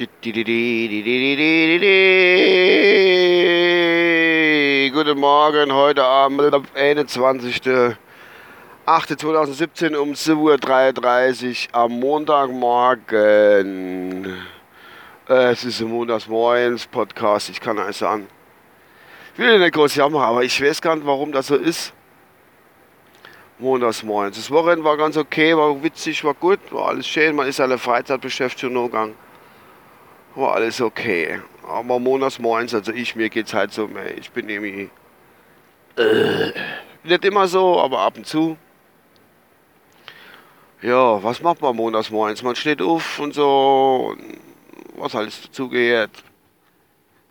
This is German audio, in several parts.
Guten Morgen, heute Abend, 21.08.2017 um 7.33 Uhr am Montagmorgen. Es ist ein Montagsmorgens Podcast, ich kann eins sagen. Ich will nicht groß jammern, aber ich weiß gar nicht, warum das so ist. Montagsmorgens. Das Wochenende war ganz okay, war witzig, war gut, war alles schön, man ist alle Freizeitbeschäftigung gegangen war alles okay. Aber montags morgens, also ich, mir geht's halt so, ich bin irgendwie äh, nicht immer so, aber ab und zu. Ja, was macht man montags morgens? Man steht auf und so, und was alles dazugehört.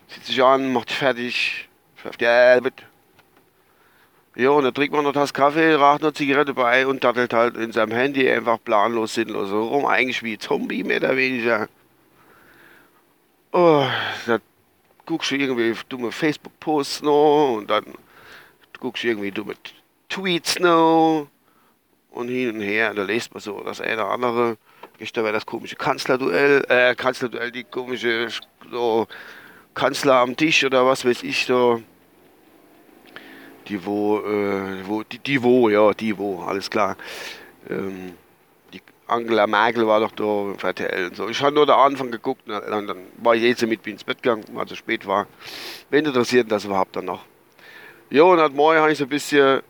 Zieht sich an, macht fertig, schafft die Arbeit. Ja, und dann trinkt man noch das Kaffee, raucht noch Zigarette bei und dattelt halt in seinem Handy einfach planlos, sinnlos rum. Eigentlich wie Zombie mehr oder weniger. Oh, da guckst du irgendwie dumme Facebook-Posts noch und dann guckst du irgendwie dumme Tweets noch und hin und her. Da liest man so das eine oder andere. Gestern war das komische Kanzlerduell, äh, Kanzlerduell, die komische so Kanzler am Tisch oder was weiß ich so. Die wo, äh, wo, die, die wo, ja, die wo, alles klar. Ähm, Angela Merkel war doch da auf RTL und so. Ich habe nur den Anfang geguckt und dann, dann war ich jetzt mit ins Bett gegangen, weil es so spät war. Wen interessiert das überhaupt dann noch? Ja, und heute Morgen habe ich so ein bisschen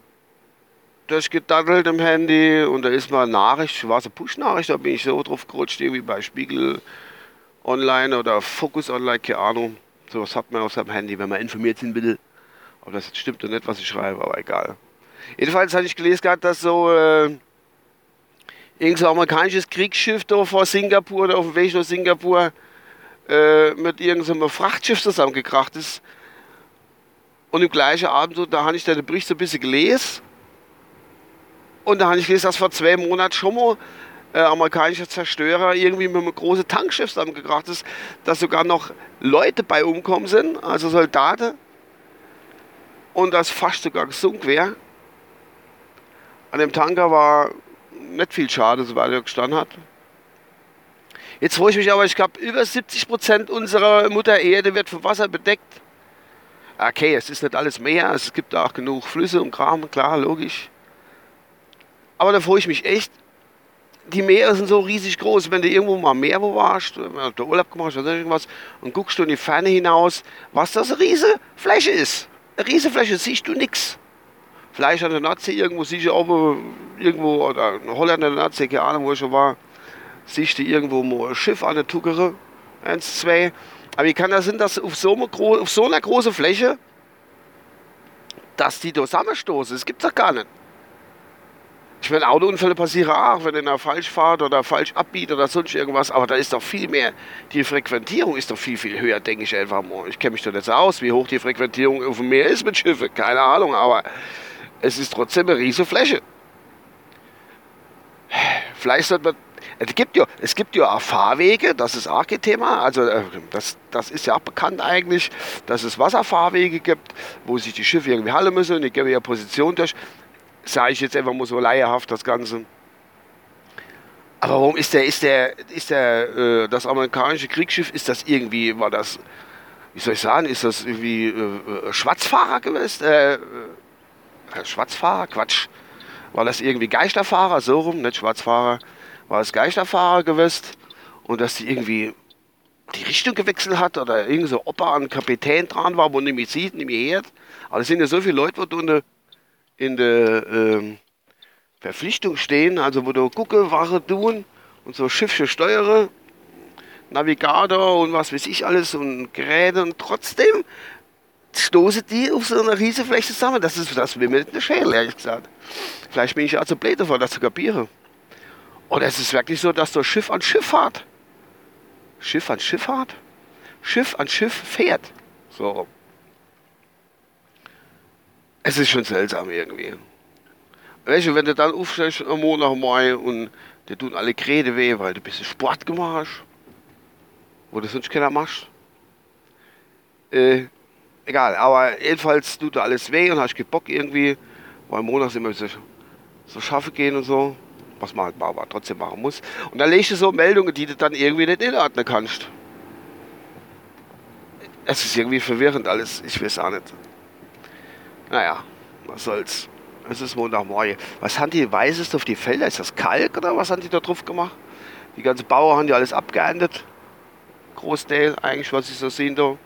durchgedattelt im Handy und da ist mal eine Nachricht, war es eine Push-Nachricht, da bin ich so drauf gerutscht, irgendwie bei Spiegel Online oder Focus Online, keine Ahnung. Sowas hat man auf seinem Handy, wenn man informiert sein will. Ob das jetzt stimmt oder nicht, was ich schreibe, aber egal. Jedenfalls hatte ich gelesen gehabt, dass so... Äh, irgendein amerikanisches Kriegsschiff da vor Singapur oder auf dem Weg nach Singapur äh, mit irgendeinem Frachtschiff zusammengekracht ist. Und im gleichen Abend, da habe ich den Bericht so ein bisschen gelesen. Und da habe ich gelesen, dass vor zwei Monaten schon mal äh, amerikanischer Zerstörer irgendwie mit einem großen Tankschiff zusammengekracht ist, dass sogar noch Leute bei umkommen sind, also Soldaten. Und das fast sogar gesunken wäre. An dem Tanker war nicht viel schade, soweit er gestanden hat. Jetzt freue ich mich aber, ich glaube, über 70 Prozent unserer Mutter Erde wird vom Wasser bedeckt. Okay, es ist nicht alles Meer, es gibt auch genug Flüsse und Kram, klar, logisch. Aber da freue ich mich echt. Die Meere sind so riesig groß. Wenn du irgendwo mal Meer wo warst, wenn du Urlaub gemacht hast oder irgendwas, und guckst du in die Ferne hinaus, was das eine riesige Fläche ist. Eine riesige Fläche, siehst du nichts. Vielleicht an der Nordsee irgendwo, du auch irgendwo, oder in Holland an der Nordsee, keine Ahnung, wo ich schon war, siehst du irgendwo mal ein Schiff an der Tuckere, eins, zwei. Aber wie kann das sein, dass auf so, einer, auf so einer großen Fläche, dass die da zusammenstoßen? Das gibt es doch gar nicht. Ich meine, Autounfälle passieren auch, wenn einer falsch fährt oder falsch abbiegt oder sonst irgendwas, aber da ist doch viel mehr, die Frequentierung ist doch viel, viel höher, denke ich einfach mal. Ich kenne mich doch nicht so aus, wie hoch die Frequentierung auf dem Meer ist mit Schiffen, keine Ahnung, aber es ist trotzdem eine riesige Fläche. Vielleicht sollte man es gibt ja, es gibt ja auch Fahrwege, das ist auch kein Thema. Also äh, das, das ist ja auch bekannt eigentlich, dass es Wasserfahrwege gibt, wo sich die Schiffe irgendwie halten müssen und die geben ja Position durch. Sage ich jetzt einfach mal so leierhaft das Ganze. Aber warum ist der, ist der, ist der, äh, das amerikanische Kriegsschiff, ist das irgendwie, war das, wie soll ich sagen, ist das irgendwie äh, äh Schwarzfahrer gewesen? Äh, äh, Schwarzfahrer, Quatsch. War das irgendwie Geisterfahrer, so rum, nicht Schwarzfahrer, war es Geisterfahrer gewesen und dass die irgendwie die Richtung gewechselt hat oder irgend so Opa an Kapitän dran war, wo mehr sieht, mehr hört. Aber es sind ja so viele Leute, die in der, in der ähm, Verpflichtung stehen, also wo du gucke, Wache tun und so Schiffchen steuere, Navigator und was weiß ich alles und Geräte und trotzdem stoßen die auf so einer riesen Fläche zusammen. Das ist das wie mit der Schädel, ehrlich gesagt. Vielleicht bin ich ja zu blöd davon, das zu kapieren. Und es ist wirklich so, dass so Schiff an Schiff fährt. Schiff an Schiff fährt? Schiff an Schiff fährt. So. Es ist schon seltsam irgendwie. Weißt du, wenn du dann aufstehst am Monat Mai und dir tun alle Kräde weh, weil du ein bisschen Sport gemacht hast, wo du sonst keiner machst. Äh, egal, aber jedenfalls tut alles weh und hast Bock irgendwie, weil montags immer so, so schaffen gehen und so, was man halt aber trotzdem machen muss. Und dann legst du so Meldungen, die du dann irgendwie nicht inordnen kannst. es ist irgendwie verwirrend alles. Ich weiß auch nicht. Naja, was soll's. Es ist Montagmorgen. Was haben die Weißes auf die Felder? Ist das Kalk oder was haben die da drauf gemacht? Die ganzen Bauern haben die alles abgeerntet. Großteil, eigentlich, was ich so sehen da.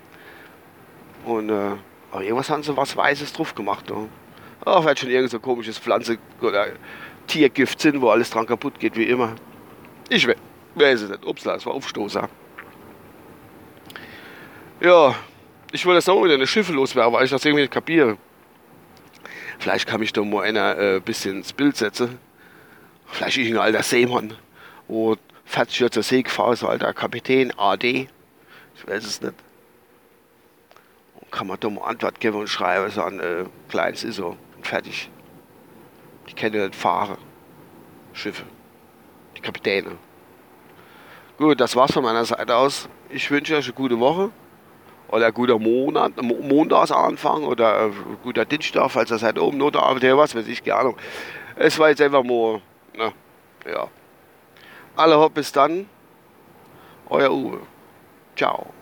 Und, äh, aber irgendwas haben sie was Weißes drauf gemacht. Da. Oh, vielleicht schon irgend so komisches Pflanze- oder Tiergift sind, wo alles dran kaputt geht, wie immer. Ich we weiß es nicht. Upsla, es war Aufstoßer. Ja, ich wollte jetzt auch wieder eine Schiffe loswerden, weil ich das irgendwie nicht kapiere. Vielleicht kann mich da mal einer ein äh, bisschen ins Bild setzen. Vielleicht ich ein alter Seemann. Oder 40 Jahre zur See gefahren, so alter Kapitän, AD. Ich weiß es nicht. Kann man mal Antwort geben und schreiben, ein äh, kleines ist so. Und fertig. Die kennen nicht fahren. Schiffe. Die Kapitäne. Gut, das war's von meiner Seite aus. Ich wünsche euch eine gute Woche oder ein guter Monat, Montagsanfang oder ein guter Dienstag, falls ihr seid oben oder was weiß ich, keine Ahnung. Es war jetzt einfach nur, na, ja. Alle hopp, bis dann. Euer Uwe. Ciao.